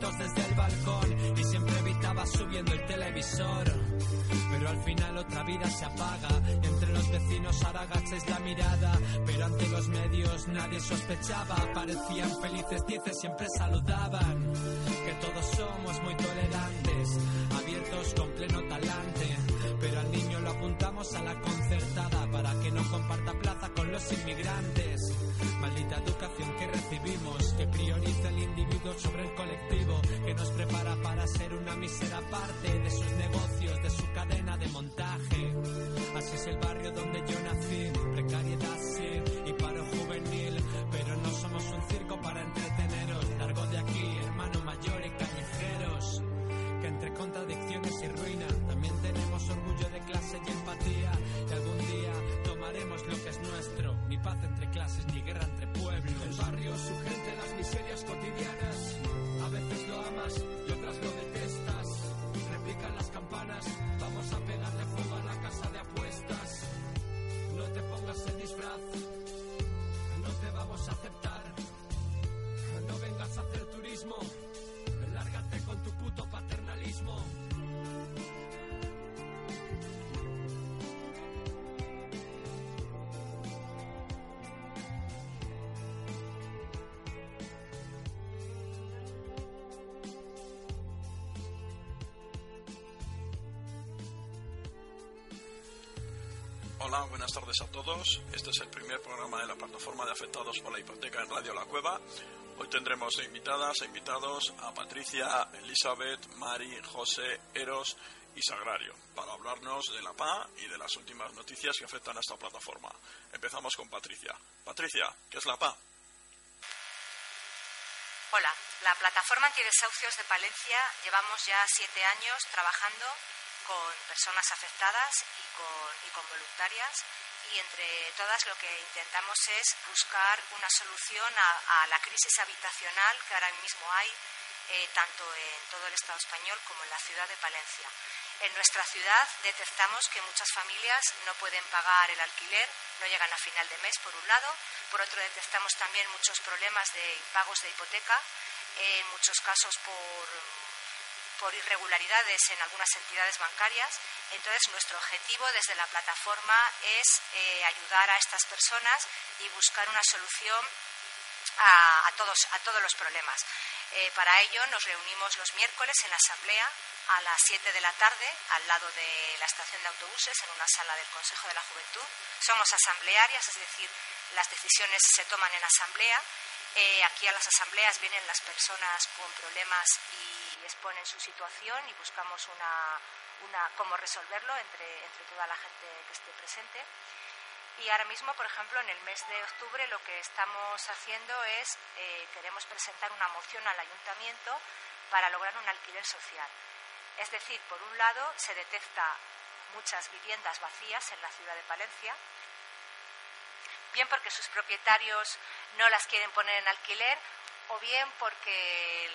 Desde el balcón y siempre evitabas subiendo el televisor. Pero al final otra vida se apaga. Entre los vecinos ahora la mirada. Pero ante los medios nadie sospechaba. Parecían felices, dices, siempre saludaban. Que todos somos muy tolerantes, abiertos con pleno talante. Pero al niño lo apuntamos a la concertada no comparta plaza con los inmigrantes. Maldita educación que recibimos, que prioriza el individuo sobre el colectivo, que nos prepara para ser una mísera parte de sus negocios, de su cadena de montaje. Así es el barrio donde yo nací, precariedad sí, y paro juvenil, pero no somos un circo para entreteneros. Largo de aquí, hermano mayor y callejeros que entre contradicciones y ruina también tenemos orgullo de clase paz entre clases ni guerra entre pueblos. El barrio su gente las miserias cotidianas. A veces lo amas y otras lo detestas. Replican las campanas vamos a Hola, buenas tardes a todos. Este es el primer programa de la plataforma de afectados por la hipoteca en Radio La Cueva. Hoy tendremos invitadas e invitados a Patricia, Elizabeth, Mari, José, Eros y Sagrario para hablarnos de la PA y de las últimas noticias que afectan a esta plataforma. Empezamos con Patricia. Patricia, ¿qué es la PA? Hola, la plataforma antidesahucios de Palencia llevamos ya siete años trabajando con personas afectadas con, y con voluntarias y entre todas lo que intentamos es buscar una solución a, a la crisis habitacional que ahora mismo hay eh, tanto en todo el Estado español como en la ciudad de Palencia. En nuestra ciudad detectamos que muchas familias no pueden pagar el alquiler, no llegan a final de mes, por un lado. Por otro, detectamos también muchos problemas de impagos de hipoteca, en muchos casos por, por irregularidades en algunas entidades bancarias. Entonces, nuestro objetivo desde la plataforma es eh, ayudar a estas personas y buscar una solución a, a, todos, a todos los problemas. Eh, para ello nos reunimos los miércoles en la asamblea a las 7 de la tarde al lado de la estación de autobuses en una sala del Consejo de la Juventud. Somos asamblearias, es decir, las decisiones se toman en asamblea. Eh, aquí a las asambleas vienen las personas con problemas y exponen su situación y buscamos una, cómo resolverlo entre, entre toda la gente que esté presente. Y ahora mismo, por ejemplo, en el mes de octubre lo que estamos haciendo es, eh, queremos presentar una moción al ayuntamiento para lograr un alquiler social. Es decir, por un lado, se detecta muchas viviendas vacías en la ciudad de Palencia, bien porque sus propietarios no las quieren poner en alquiler o bien porque,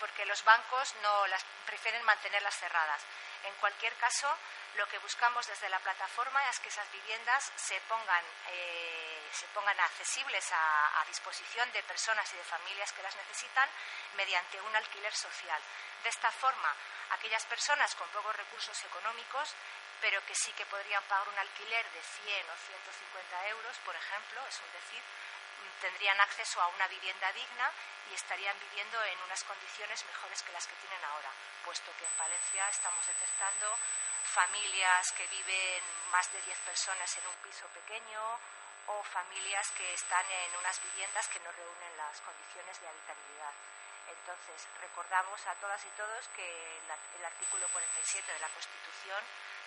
porque los bancos no las prefieren mantenerlas cerradas. En cualquier caso, Lo que buscamos desde la plataforma es que esas viviendas se pongan, eh, se pongan accesibles a, a, disposición de personas y de familias que las necesitan mediante un alquiler social. De esta forma, aquellas personas con pocos recursos económicos, pero que sí que podrían pagar un alquiler de 100 o 150 euros, por ejemplo, es un decir, tendrían acceso a una vivienda digna y estarían viviendo en unas condiciones mejores que las que tienen ahora, puesto que en Valencia estamos detectando familias que viven más de 10 personas en un piso pequeño o familias que están en unas viviendas que no reúnen las condiciones de habitabilidad. Entonces, recordamos a todas y todos que el artículo 47 de la Constitución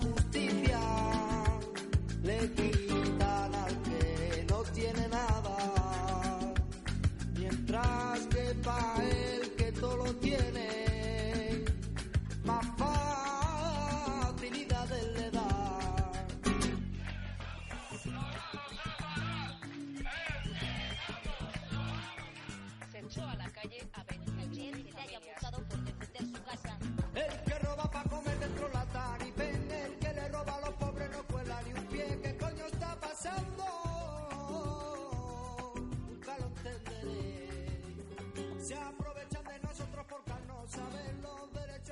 justicia.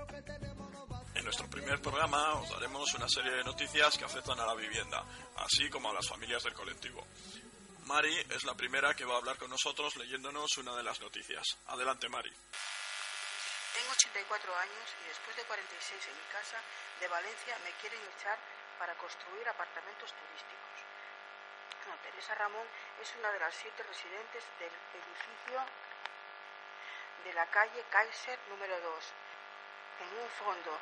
Palencia. programa os daremos una serie de noticias que afectan a la vivienda, así como a las familias del colectivo. Mari es la primera que va a hablar con nosotros leyéndonos una de las noticias. Adelante, Mari. Tengo 84 años y después de 46 en mi casa de Valencia me quieren echar para construir apartamentos turísticos. Teresa Ramón es una de las siete residentes del edificio de la calle Kaiser número 2, en un fondo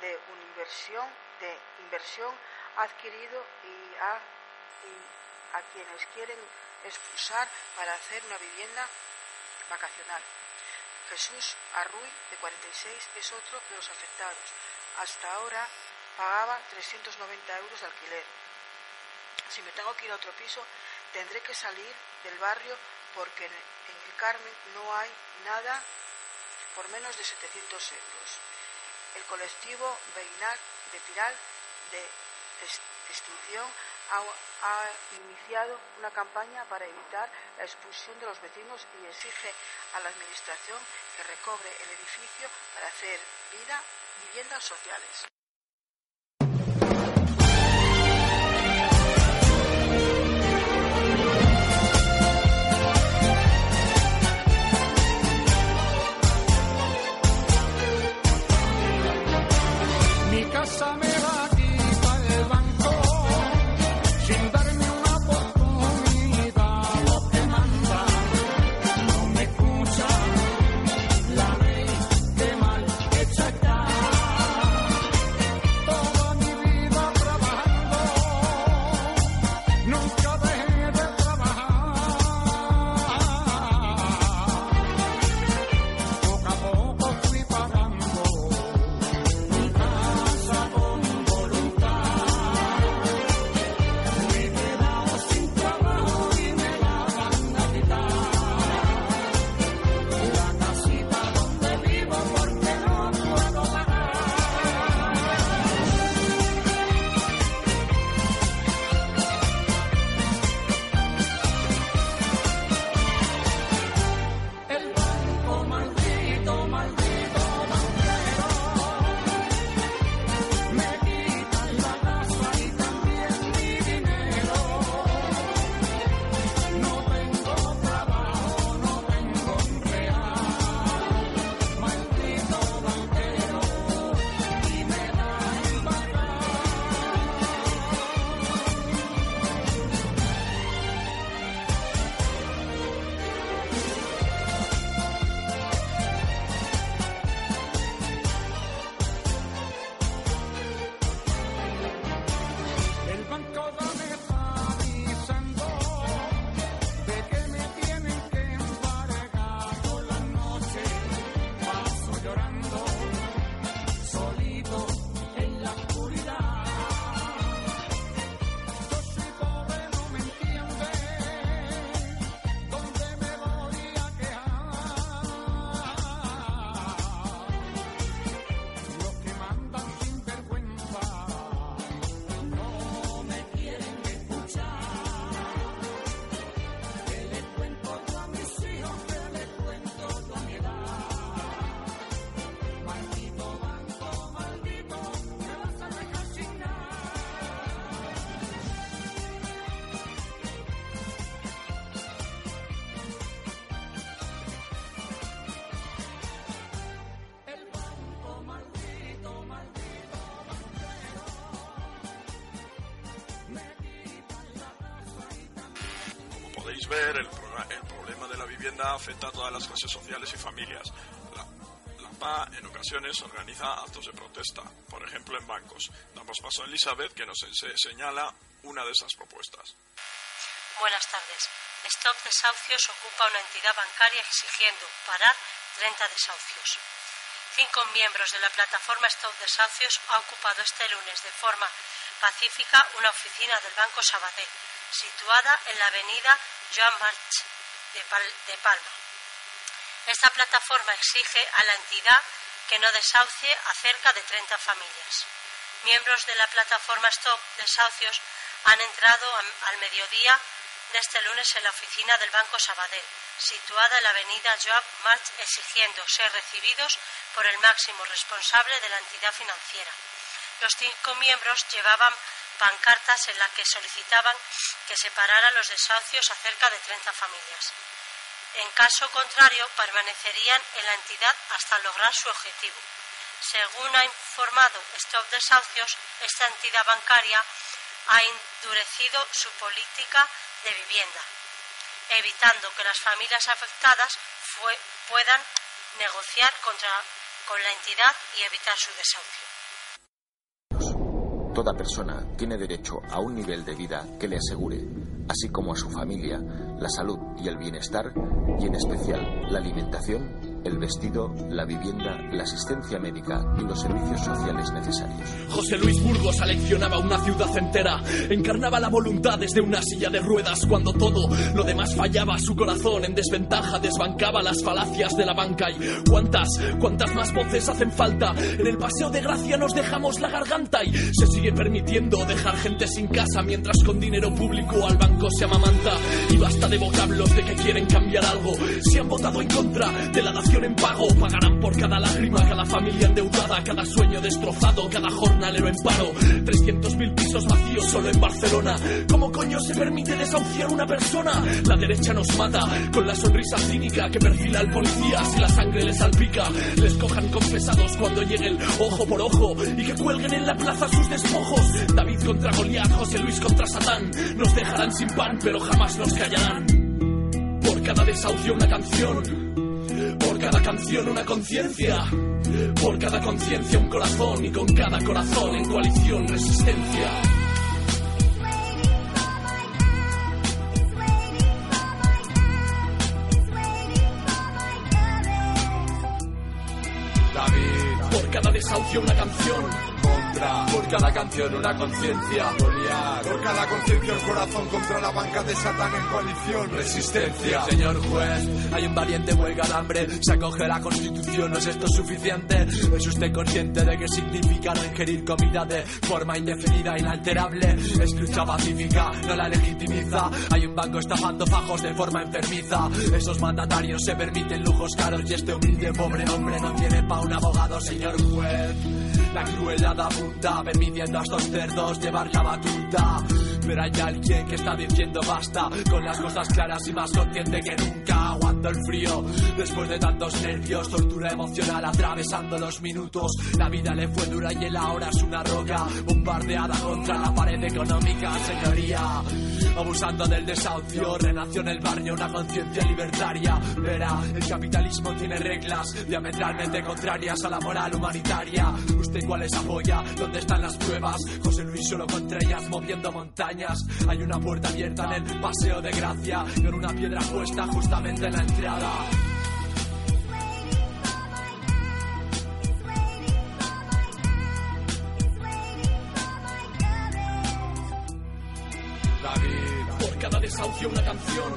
de inversión, de inversión adquirido y a, a quienes quieren expulsar para hacer una vivienda vacacional. Jesús Arruy, de 46, es otro de los afectados. Hasta ahora pagaba 390 euros de alquiler. Si me tengo que ir a otro piso, tendré que salir del barrio porque en el Carmen no hay nada por menos de 700 euros el colectivo veïnal de Piral de extinción ha, ha, iniciado una campaña para evitar la expulsión de los vecinos y exige a la Administración que recobre el edificio para hacer vida viviendas sociales. summer. Podéis ver, el, problema de la vivienda afecta a todas las clases sociales y familias. La, PA en ocasiones organiza actos de protesta, por ejemplo en bancos. Damos paso a Elizabeth que nos señala una de esas propuestas. Buenas tardes. Stop Desahucios ocupa una entidad bancaria exigiendo parar 30 desahucios. Cinco miembros de la plataforma Stop Desahucios han ocupado este lunes de forma pacífica una oficina del Banco Sabadell, situada en la avenida Joan March de, Palma. Esta plataforma exige a la entidad que no desahucie a cerca de 30 familias. Miembros de la plataforma Stop Desahucios han entrado al mediodía de este lunes en la oficina del Banco Sabadell, situada en la avenida Joab March, exigiendo ser recibidos por el máximo responsable de la entidad financiera. Los cinco miembros llevaban pancartas en las que solicitaban que se pararan los desahucios a cerca de 30 familias. En caso contrario, permanecerían en la entidad hasta lograr su objetivo. Según ha informado Stop Desahucios, esta entidad bancaria ha endurecido su política de vivienda, evitando que las familias afectadas puedan negociar contra, con la entidad y evitar su desahucio. Toda persona tiene derecho a un nivel de vida que le asegure, así como a su familia, la salud y el bienestar, y en especial la alimentación el vestido, la vivienda, la asistencia médica y los servicios sociales necesarios. José Luis Burgos aleccionaba una ciudad entera, encarnaba la voluntad desde una silla de ruedas cuando todo lo demás fallaba, su corazón en desventaja desbancaba las falacias de la banca y cuántas, cuántas más voces hacen falta. En el paseo de gracia nos dejamos la garganta y se sigue permitiendo dejar gente sin casa mientras con dinero público al banco se amamanta y basta de vocablos de que quieren cambiar algo. Si han votado en contra de la nación en pago. Pagarán por cada lágrima, cada familia endeudada, cada sueño destrozado, cada jornalero en paro. 300.000 pisos vacíos solo en Barcelona. ¿Cómo coño se permite desahuciar una persona? La derecha nos mata con la sonrisa cínica que perfila al policía si la sangre les salpica. Les cojan confesados cuando llegue el ojo por ojo y que cuelguen en la plaza sus despojos. David contra Goliat, José Luis contra Satán. Nos dejarán sin pan, pero jamás nos callarán. Por cada desahucio una canción por cada canción una conciencia, por cada conciencia un corazón y con cada corazón en coalición resistencia. David, por cada desahucio una canción por cada canción una conciencia. Por cada conciencia el corazón contra la banca de Satán en coalición. Resistencia. Señor juez, hay un valiente huelga de hambre. Se acoge la constitución, ¿no es esto suficiente? ¿Es usted consciente de qué significa no ingerir comida de forma indefinida, inalterable? Escucha pacífica, no la legitimiza. Hay un banco estafando fajos de forma enfermiza. Esos mandatarios se permiten lujos caros y este humilde pobre hombre no tiene pa' un abogado, señor juez. La crueldad apunta, permitiendo a estos cerdos llevar la batuta. Pero hay alguien que está diciendo basta, con las cosas claras y más consciente que nunca. Aguanto el frío, después de tantos nervios, tortura emocional atravesando los minutos. La vida le fue dura y él ahora es una roca, bombardeada contra la pared económica, señoría. Abusando del desahucio, renació en el barrio una conciencia libertaria. Verá, el capitalismo tiene reglas diametralmente contrarias a la moral humanitaria. ¿Usted cuáles apoya? ¿Dónde están las pruebas? José Luis solo contra ellas moviendo montañas. Hay una puerta abierta en el paseo de gracia, con una piedra puesta justamente David, por cada desahucio una canción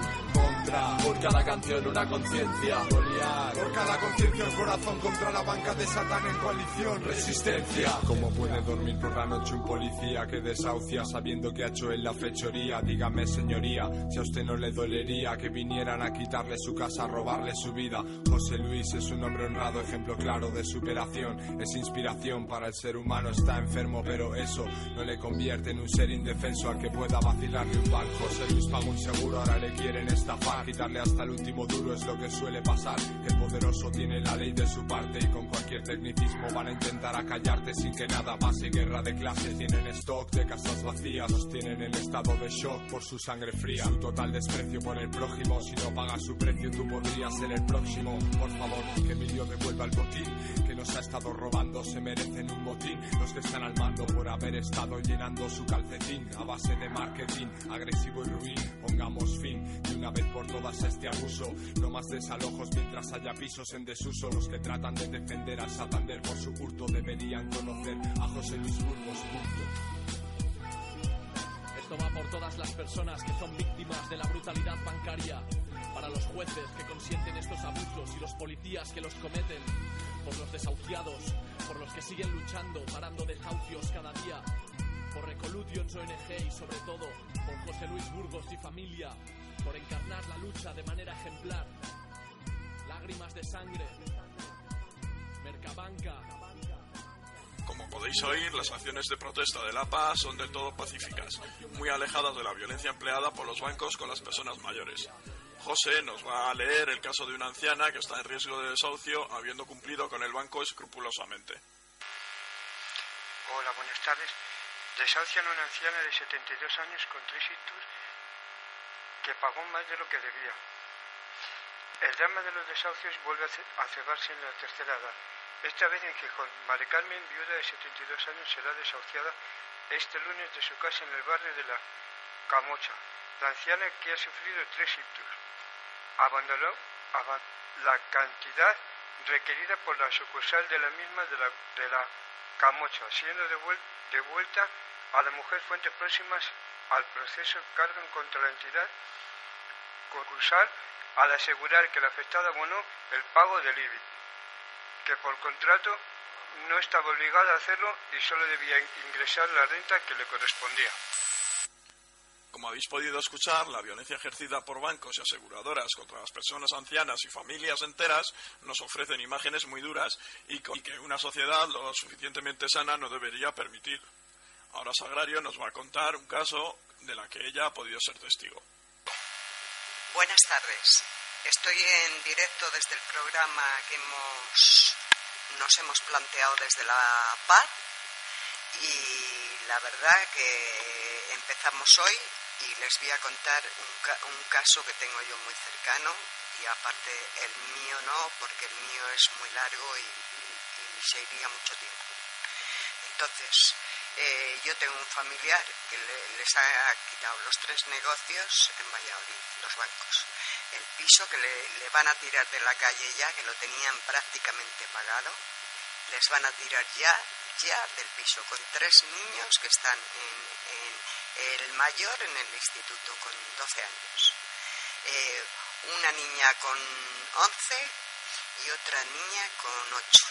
por cada canción una conciencia. Por cada conciencia el corazón contra la banca de Satán en coalición. Resistencia. ¿Cómo puede dormir por la noche un policía que desahucia sabiendo que ha hecho él la fechoría? Dígame, señoría, si a usted no le dolería que vinieran a quitarle su casa, a robarle su vida. José Luis es un hombre honrado, ejemplo claro de superación. Es inspiración para el ser humano, está enfermo, pero eso no le convierte en un ser indefenso al que pueda vacilarle un banco. José Luis paga un seguro, ahora le quieren estafar pasar. Quitarle hasta el último duro es lo que suele pasar. El poderoso tiene la ley de su parte y con cualquier tecnicismo van a intentar acallarte sin que nada pase. Guerra de clases, tienen stock de casas vacías, los tienen en estado de shock por su sangre fría. Su total desprecio por el prójimo, si no pagas su precio tú podrías ser el próximo. Por favor, que Emilio devuelva el botín que nos ha estado robando, se merecen un botín. Los que están al mando por haber estado llenando su calcetín a base de marketing agresivo y ruin. Pongamos fin de una vez por todas este abuso. No más desalojos mientras haya pisos en desuso. Los que tratan de defender a Santander por su hurto deberían conocer a José Luis Burgos. Esto va por todas las personas que son víctimas de la brutalidad bancaria, para los jueces que consienten estos abusos y los policías que los cometen, por los desahuciados, por los que siguen luchando, parando desahucios cada día, por Recolutions ONG y sobre todo por José Luis Burgos y familia, por encarnar la lucha de manera ejemplar. Lágrimas de sangre, Mercabanca, como podéis oír, las acciones de protesta del APA son del todo pacíficas, muy alejadas de la violencia empleada por los bancos con las personas mayores. José nos va a leer el caso de una anciana que está en riesgo de desahucio habiendo cumplido con el banco escrupulosamente. Hola, buenas tardes. Desahucian a una anciana de 72 años con tres hitos que pagó más de lo que debía. El drama de los desahucios vuelve a cebarse en la tercera edad. Esta vez en Gijón, Mari Carmen, viuda de 72 años, será desahuciada este lunes de su casa en el barrio de la Camocha. La anciana que ha sufrido tres ictus abandonó la cantidad requerida por la sucursal de la misma de la, de la Camocha, siendo devuelta a la mujer fuentes próximas al proceso cargan contra la entidad concursal al asegurar que la afectada abonó el pago del IBI que por contrato no estaba obligada a hacerlo y solo debía ingresar la renta que le correspondía. Como habéis podido escuchar, la violencia ejercida por bancos y aseguradoras contra las personas ancianas y familias enteras nos ofrecen imágenes muy duras y, que una sociedad lo suficientemente sana no debería permitir. Ahora Sagrario nos va a contar un caso de la que ella ha podido ser testigo. Buenas tardes. Estoy en directo desde el programa que hemos, nos hemos planteado desde la PAR y la verdad que empezamos hoy y les voy a contar un, caso que tengo yo muy cercano y aparte el mío no, porque el mío es muy largo y, se iría mucho tiempo. Entonces, eh, yo tengo un familiar que les ha quitado los tres negocios en Valladolid, los bancos. El piso que le, van a tirar de la calle ya, que lo tenían prácticamente pagado, les van a tirar ya, ya del piso, con tres niños que están en, el mayor en el instituto con 12 años, eh, una niña con 11 y otra niña con 8.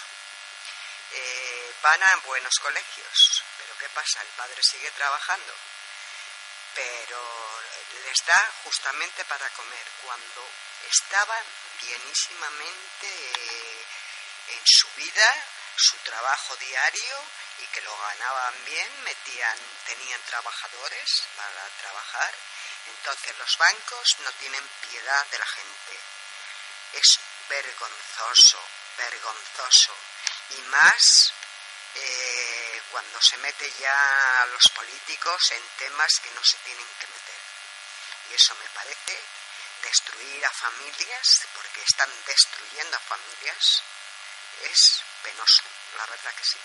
Eh, van a buenos colegios, pero ¿qué pasa? El padre sigue trabajando pero les da justamente para comer cuando estaban bienísimamente eh, en su vida, su trabajo diario y que lo ganaban bien, metían, tenían trabajadores para trabajar. Entonces los bancos no tienen piedad de la gente. Es vergonzoso, vergonzoso. Y más eh, cuando se mete ya los políticos en temas que no se tienen que meter. Y eso me parece destruir a familias, porque están destruyendo a familias, es penoso, la verdad que sí.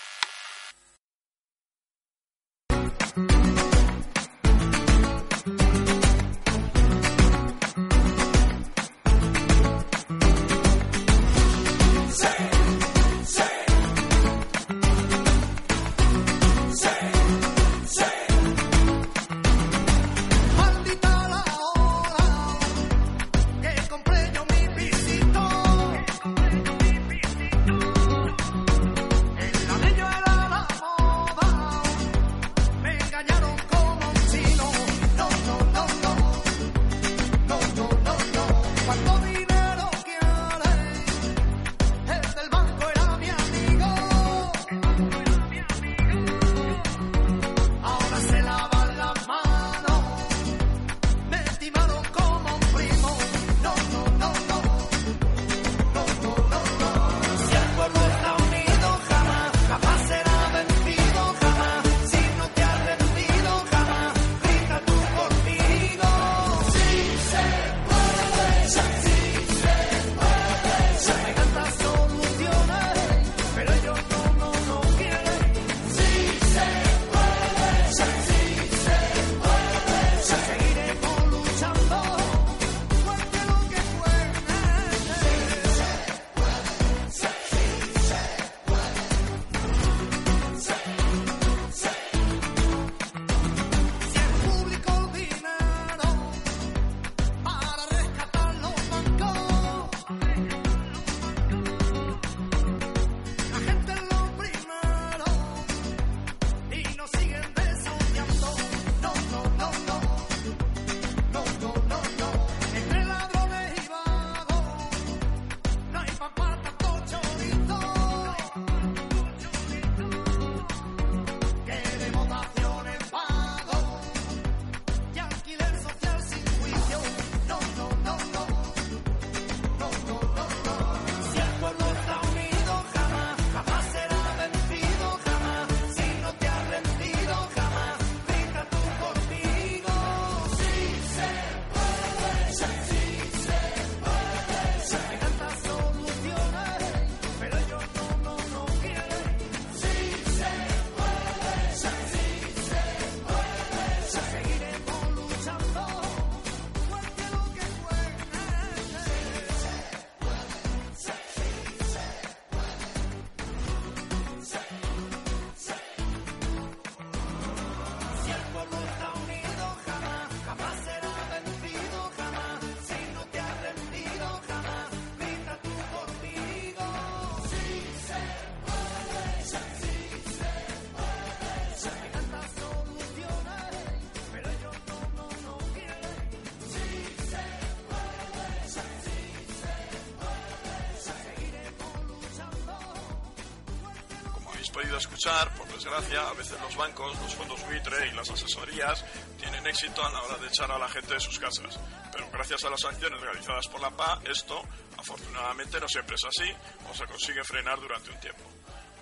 Escuchar, por desgracia, a veces los bancos, los fondos buitre y las asesorías tienen éxito a la hora de echar a la gente de sus casas. Pero gracias a las acciones realizadas por la PA, esto afortunadamente no siempre es así o se consigue frenar durante un tiempo.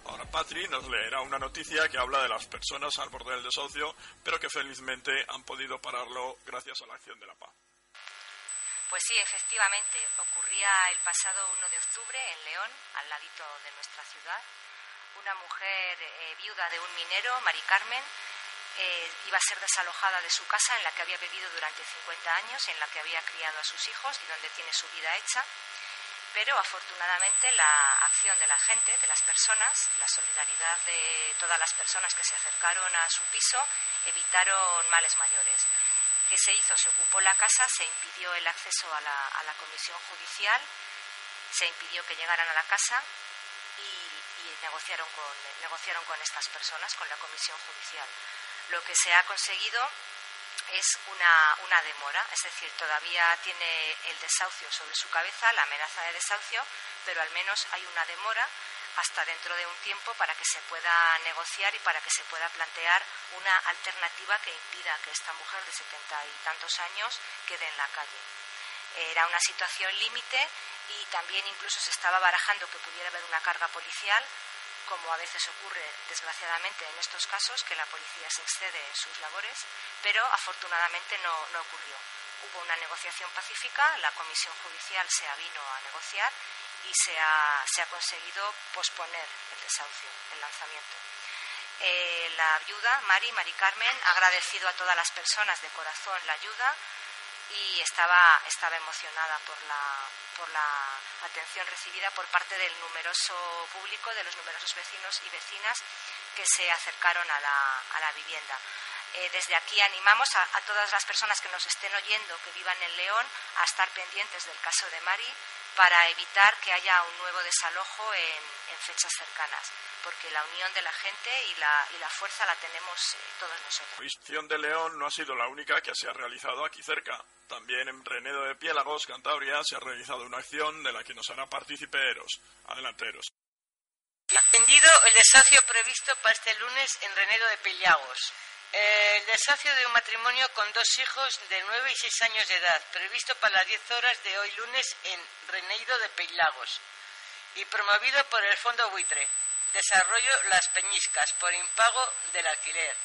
Ahora Patri nos leerá una noticia que habla de las personas al borde del desahucio, pero que felizmente han podido pararlo gracias a la acción de la PA. Pues sí, efectivamente, ocurría el pasado 1 de octubre en León, al ladito de nuestra ciudad. Una mujer eh, viuda de un minero, Mari Carmen, eh, iba a ser desalojada de su casa en la que había vivido durante 50 años, en la que había criado a sus hijos y donde tiene su vida hecha pero afortunadamente la acción de la gente, de las personas, la solidaridad de todas las personas que se acercaron a su piso evitaron males mayores. ¿Qué se hizo? Se ocupó la casa, se impidió el acceso a la, comisión judicial, se impidió que llegaran a la casa y, y negociaron, con, negociaron con estas personas, con la comisión judicial. Lo que se ha conseguido es una, una demora, es decir, todavía tiene el desahucio sobre su cabeza, la amenaza de desahucio, pero al menos hay una demora hasta dentro de un tiempo para que se pueda negociar y para que se pueda plantear una alternativa que impida que esta mujer de setenta y tantos años quede en la calle. Era una situación límite y también incluso se estaba barajando que pudiera haber una carga policial como a veces ocurre desgraciadamente en estos casos, que la policía se excede en sus labores, pero afortunadamente no, ocurrió. Hubo una negociación pacífica, la comisión judicial se avino a negociar y se ha, se ha conseguido posponer el desahucio, el lanzamiento. Eh, la viuda, Mari, Mari Carmen, ha agradecido a todas las personas de corazón la ayuda y estaba, estaba emocionada por la, por la atención recibida por parte del numeroso público, de los numerosos vecinos y vecinas que se acercaron a la, a la vivienda. Eh, desde aquí animamos a, todas las personas que nos estén oyendo, que vivan en León, a estar pendientes del caso de Mari para evitar que haya un nuevo desalojo en, fechas cercanas, porque la unión de la gente y la, y la fuerza la tenemos eh, todos nosotros. La visión de León no ha sido la única que se ha realizado aquí cerca. También en Renedo de Piélagos, Cantabria, se ha realizado una acción de la que nos hará participeros. Adelanteros. Atendido el desahucio previsto para este lunes en Renedo de Piélagos. El desahucio de un matrimonio con dos hijos de 9 y 6 años de edad, previsto para las 10 horas de hoy lunes en Renedo de Peilagos y promovido por el Fondo Buitre. Desarrollo Las Peñiscas por impago del alquiler.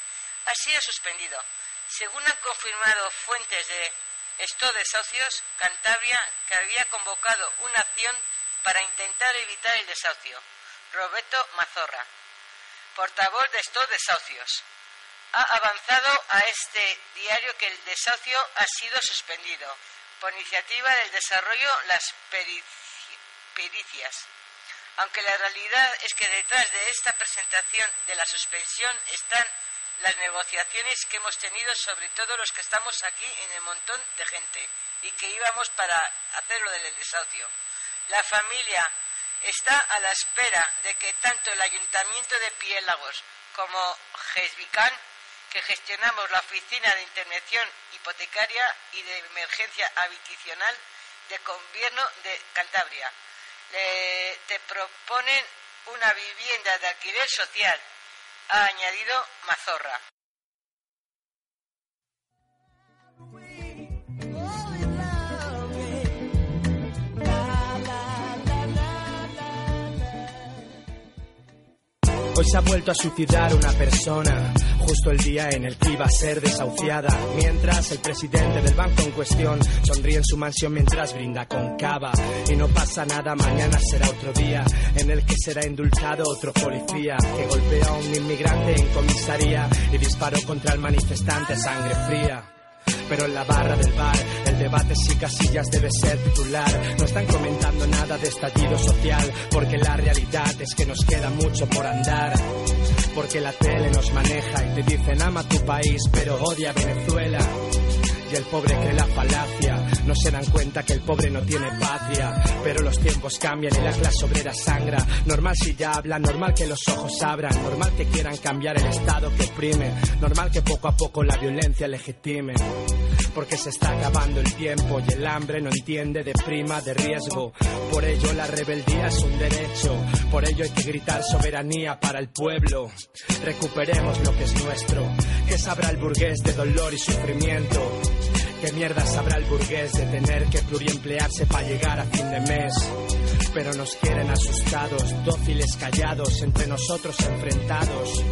Ha sido suspendido. Según han confirmado fuentes de Esto Desahucios, Cantabria, que había convocado una acción para intentar evitar el desahucio. Roberto Mazorra, portavoz de Esto Desahucios ha avanzado a este diario que el desahucio ha sido suspendido por iniciativa del desarrollo las pericias. Aunque la realidad es que detrás de esta presentación de la suspensión están las negociaciones que hemos tenido, sobre todo los que estamos aquí en el montón de gente y que íbamos para hacer lo del desahucio. La familia está a la espera de que tanto el Ayuntamiento de Piélagos como Gesvican que gestionamos la Oficina de Intervención Hipotecaria y de Emergencia Habitacional del Gobierno de Cantabria. te proponen una vivienda de alquiler social, ha añadido Mazorra. Hoy se ha vuelto a suicidar una persona, justo el día en el que iba a ser desahuciada. Mientras el presidente del banco en cuestión sonríe en su mansión mientras brinda con cava. Y no pasa nada, mañana será otro día en el que será indultado otro policía que golpea a un inmigrante en comisaría y disparó contra el manifestante sangre fría pero en la barra del bar el debate si Casillas debe ser titular. No están comentando nada de estallido social, porque la realidad es que nos queda mucho por andar. Porque la tele nos maneja y te dicen ama tu país, pero odia Venezuela y el pobre cree la falacia. No se dan cuenta que el pobre no tiene patria, pero los tiempos cambian y la clase obrera sangra. Normal si ya hablan, normal que los ojos abran, normal que quieran cambiar el estado que oprime, normal que poco a poco la violencia legitime. Porque se está acabando el tiempo y el hambre no entiende de prima de riesgo. Por ello la rebeldía es un derecho, por ello hay que gritar soberanía para el pueblo. Recuperemos lo que es nuestro, que sabrá el burgués de dolor y sufrimiento. ¿Qué mierda sabrá el burgués de tener que pluriemplearse para llegar a fin de mes? Pero nos quieren asustados, dóciles callados, entre nosotros enfrentados.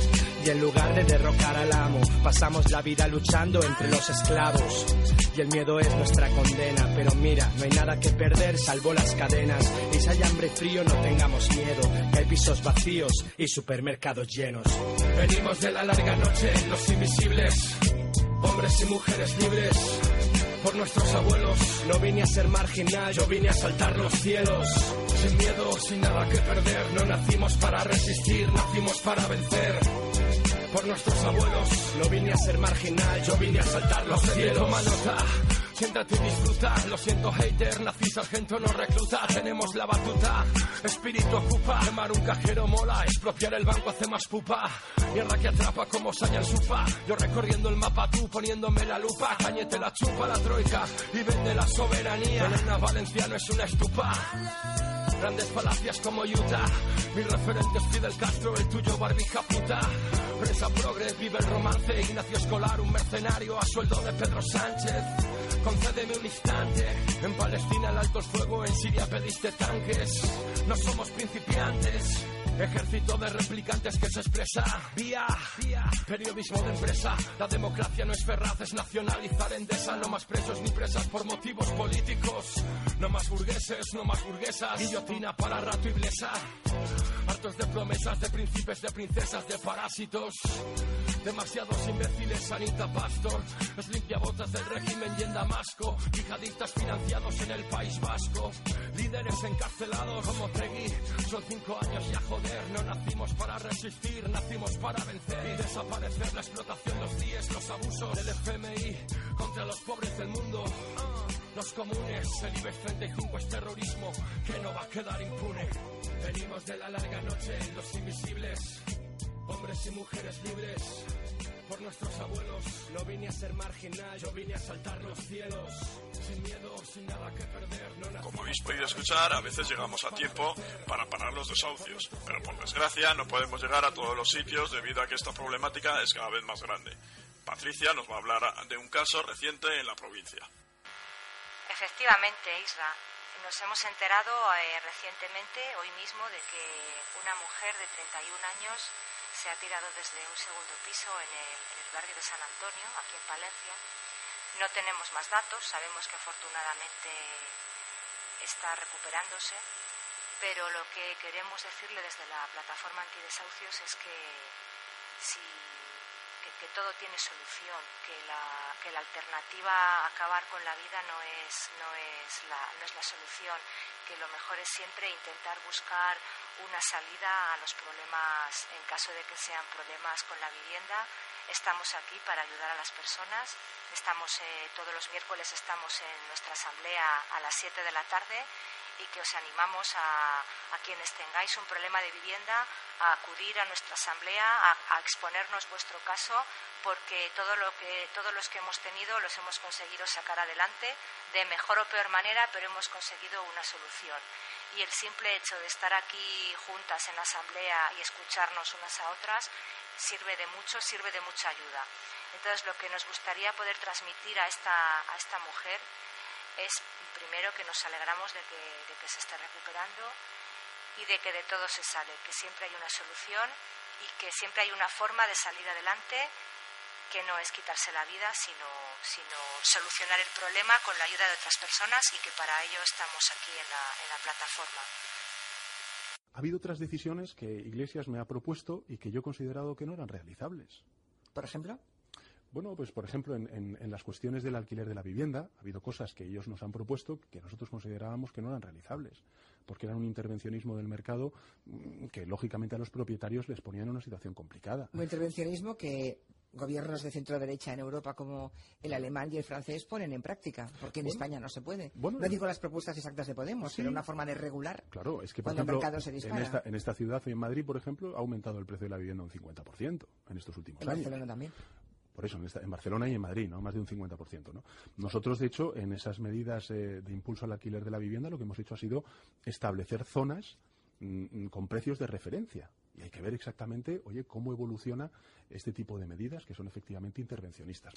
Y en lugar de derrocar al amo, pasamos la vida luchando entre los esclavos. Y el miedo es nuestra condena, pero mira, no hay nada que perder salvo las cadenas. Y si hay hambre frío, no tengamos miedo, que hay pisos vacíos y supermercados llenos. Venimos de la larga noche, los invisibles, hombres y mujeres libres por nuestros abuelos. No vine a ser marginal, yo vine a saltar los cielos. Sin miedo, sin nada que perder, no nacimos para resistir, nacimos para vencer. Por nuestros abuelos, no vine a ser marginal, yo vine a saltar los cielos. Siéntate y disfruta. Lo siento, hater, nací sargento, no recluta. Tenemos la batuta, espíritu ocupa. Quemar un cajero mola, expropiar el banco hace más pupa. Mierda que atrapa como saya supa. Yo recorriendo el mapa, tú poniéndome la lupa. Cañete la chupa la troika y vende la soberanía. Elena Valenciano es una estupa. Grandes falacias como Utah. Mis referentes Fidel Castro, el tuyo barbija puta. Presa progre, vive el romance. Ignacio Escolar, un mercenario a sueldo de Pedro Sánchez. Concédeme un instante. En Palestina el alto fuego, en Siria pediste tanques. No somos principiantes. Ejército de replicantes que se expresa vía, periodismo de empresa. La democracia no es ferraz, es nacionalizar endesa. No más presos ni presas por motivos políticos. No más burgueses, no más burguesas. Guillotina para rato y blesa. Hartos de promesas, de príncipes, de princesas, de parásitos. Demasiados imbéciles, Anita Pastor. Es limpiabotas del régimen y en Damasco. Yihadistas financiados en el País Vasco. Líderes encarcelados como Tegui. Son cinco años ya No nacimos para resistir, nacimos para vencer. Y desaparecer la explotación, los días, los abusos del FMI contra los pobres del mundo. Los comunes, el IBEX 35 es terrorismo que no va a quedar impune. Venimos de la larga noche, los invisibles, hombres y mujeres libres. Por nuestros abuelos, no vine a ser marginal, yo vine a saltar los cielos. Sin miedo, sin nada que perder, no Como habéis podido escuchar, a veces llegamos a tiempo para parar los desahucios, pero por desgracia no podemos llegar a todos los sitios debido a que esta problemática es cada vez más grande. Patricia nos va a hablar de un caso reciente en la provincia. Efectivamente, Isra. Nos hemos enterado eh, recientemente, hoy mismo, de que una mujer de 31 años se ha tirado desde un segundo piso en el, el barrio de San Antonio, aquí en Palencia. No tenemos más datos, sabemos que afortunadamente está recuperándose, pero lo que queremos decirle desde la plataforma antidesahucios es que si que, que todo tiene solución, que la, que la alternativa a acabar con la vida no es, no, es la, no es la solución, que lo mejor es siempre intentar buscar una salida a los problemas en caso de que sean problemas con la vivienda. Estamos aquí para ayudar a las personas. Estamos eh, todos los miércoles estamos en nuestra asamblea a las 7 de la tarde y que os animamos a, a, quienes tengáis un problema de vivienda a acudir a nuestra asamblea, a, a, exponernos vuestro caso, porque todo lo que, todos los que hemos tenido los hemos conseguido sacar adelante de mejor o peor manera, pero hemos conseguido una solución. Y el simple hecho de estar aquí juntas en la asamblea y escucharnos unas a otras sirve de mucho, sirve de mucha ayuda. Entonces, lo que nos gustaría poder transmitir a esta, a esta mujer es primero que nos alegramos de que, de que, se esté recuperando y de que de todo se sale, que siempre hay una solución y que siempre hay una forma de salir adelante que no es quitarse la vida, sino, sino solucionar el problema con la ayuda de otras personas y que para ello estamos aquí en la, en la plataforma. Ha habido otras decisiones que Iglesias me ha propuesto y que yo he considerado que no eran realizables. ¿Por ejemplo? Bueno, pues por ejemplo, en, en, en, las cuestiones del alquiler de la vivienda, ha habido cosas que ellos nos han propuesto que nosotros considerábamos que no eran realizables, porque eran un intervencionismo del mercado que, lógicamente, a los propietarios les ponía en una situación complicada. Un intervencionismo que gobiernos de centro derecha en Europa como el alemán y el francés ponen en práctica, porque en bueno, España no se puede. Bueno, no digo las propuestas exactas de Podemos, sí, pero una forma de regular claro, es que, por cuando ejemplo, el mercado se dispara. En esta, en esta ciudad, en Madrid, por ejemplo, ha aumentado el precio de la vivienda un 50% en estos últimos en años. Barcelona también. Por eso, en, Barcelona y en Madrid, ¿no? Más de un 50%, ¿no? Nosotros, de hecho, en esas medidas eh, de impulso al alquiler de la vivienda, lo que hemos hecho ha sido establecer zonas mm, mm, con precios de referencia. Y hay que ver exactamente, oye, cómo evoluciona este tipo de medidas que son efectivamente intervencionistas.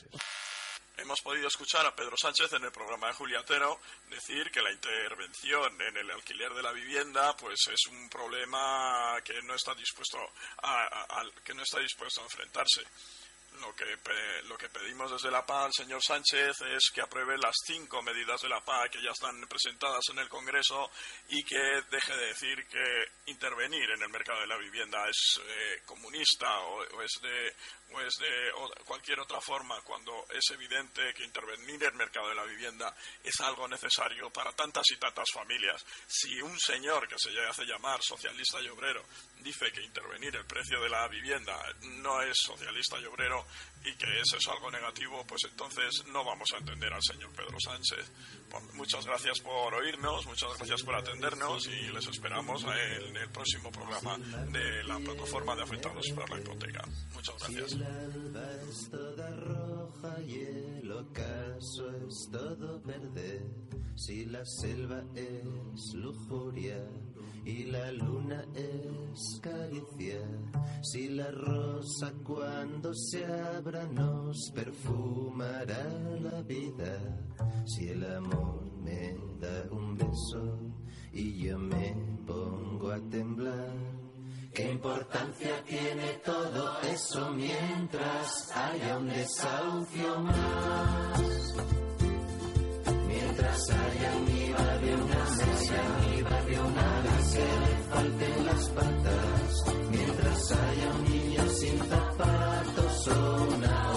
Hemos podido escuchar a Pedro Sánchez en el programa de Juliatero decir que la intervención en el alquiler de la vivienda pues es un problema que no está dispuesto a que no está dispuesto a enfrentarse lo que, lo que pedimos desde la PA al señor Sánchez es que apruebe las cinco medidas de la PA que ya están presentadas en el Congreso y que deje de decir que intervenir en el mercado de la vivienda es eh, comunista o, es de, o es de cualquier otra forma cuando es evidente que intervenir en el mercado de la vivienda es algo necesario para tantas y tantas familias. Si un señor que se hace llamar socialista y obrero dice que intervenir el precio de la vivienda no es socialista y obrero y que eso es algo negativo, pues entonces no vamos a entender al señor Pedro Sánchez. muchas gracias por oírnos, muchas gracias por atendernos y les esperamos en el próximo programa de la plataforma de afectados por la hipoteca. Muchas gracias. Si el es toda roja y el ocaso es todo verde, si la selva es lujuria y la luna es caricia. Si la rosa cuando se abra nos perfumará la vida. Si el amor me da un beso y yo me pongo a temblar. ¿Qué importancia tiene todo eso mientras haya un desahucio más? Mientras haya en mi barrio una mesa, en mi barrio una que le falten las patas. Mientras haya un niño sin zapatos o una